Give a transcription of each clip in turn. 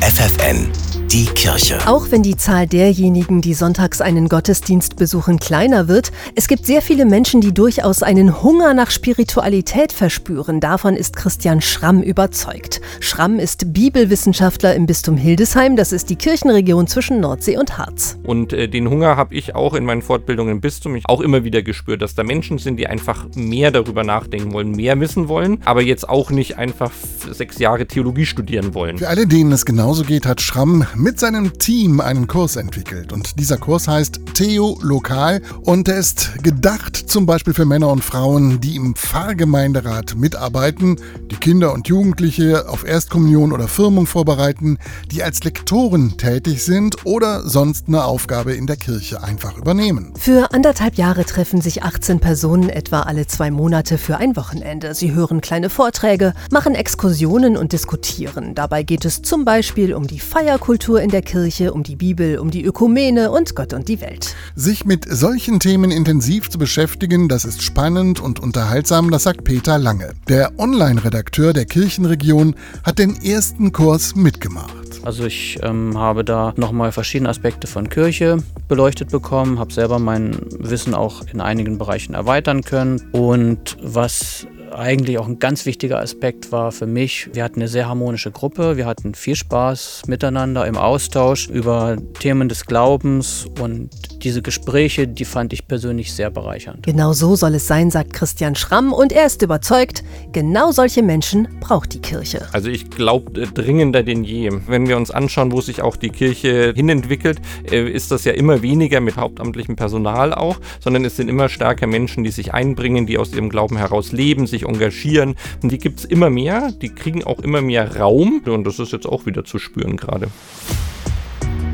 FFN, die Kirche. Auch wenn die Zahl derjenigen, die sonntags einen Gottesdienst besuchen, kleiner wird, es gibt sehr viele Menschen, die durchaus einen Hunger nach Spiritualität verspüren. Davon ist Christian Schramm überzeugt. Schramm ist Bibelwissenschaftler im Bistum Hildesheim, das ist die Kirchenregion zwischen Nordsee und Harz. Und äh, den Hunger habe ich auch in meinen Fortbildungen im Bistum auch immer wieder gespürt, dass da Menschen sind, die einfach mehr darüber nachdenken wollen, mehr wissen wollen, aber jetzt auch nicht einfach sechs Jahre Theologie studieren wollen. Für alle, denen es genauso geht, hat Schramm mit seinem Team einen Kurs entwickelt. Und dieser Kurs heißt Theo Lokal und er ist gedacht zum Beispiel für Männer und Frauen, die im Pfarrgemeinderat mitarbeiten, die Kinder und Jugendliche auf Erstkommunion oder Firmung vorbereiten, die als Lektoren tätig sind oder sonst eine Aufgabe in der Kirche einfach übernehmen. Für anderthalb Jahre treffen sich 18 Personen etwa alle zwei Monate für ein Wochenende. Sie hören kleine Vorträge, machen Exkursionen und diskutieren. Dabei geht es zum Beispiel um die Feierkultur in der Kirche, um die Bibel, um die Ökumene und Gott und die Welt. Sich mit solchen Themen intensiv zu beschäftigen, das ist spannend und unterhaltsam, das sagt Peter Lange. Der Online-Redakteur der Kirchenregion hat den ersten Kurs mitgemacht. Also ich ähm, habe da nochmal verschiedene Aspekte von Kirche beleuchtet bekommen, habe selber mein Wissen auch in einigen Bereichen erweitern können und was eigentlich auch ein ganz wichtiger Aspekt war für mich, wir hatten eine sehr harmonische Gruppe, wir hatten viel Spaß miteinander im Austausch über Themen des Glaubens und diese Gespräche, die fand ich persönlich sehr bereichernd. Genau so soll es sein, sagt Christian Schramm und er ist überzeugt, genau solche Menschen braucht die Kirche. Also ich glaube äh, dringender denn je. Wenn wir uns anschauen, wo sich auch die Kirche hinentwickelt, äh, ist das ja immer weniger mit hauptamtlichem Personal auch, sondern es sind immer stärker Menschen, die sich einbringen, die aus ihrem Glauben heraus leben, sich engagieren. Und die gibt es immer mehr, die kriegen auch immer mehr Raum und das ist jetzt auch wieder zu spüren gerade.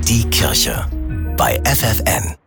Die Kirche bei FFN.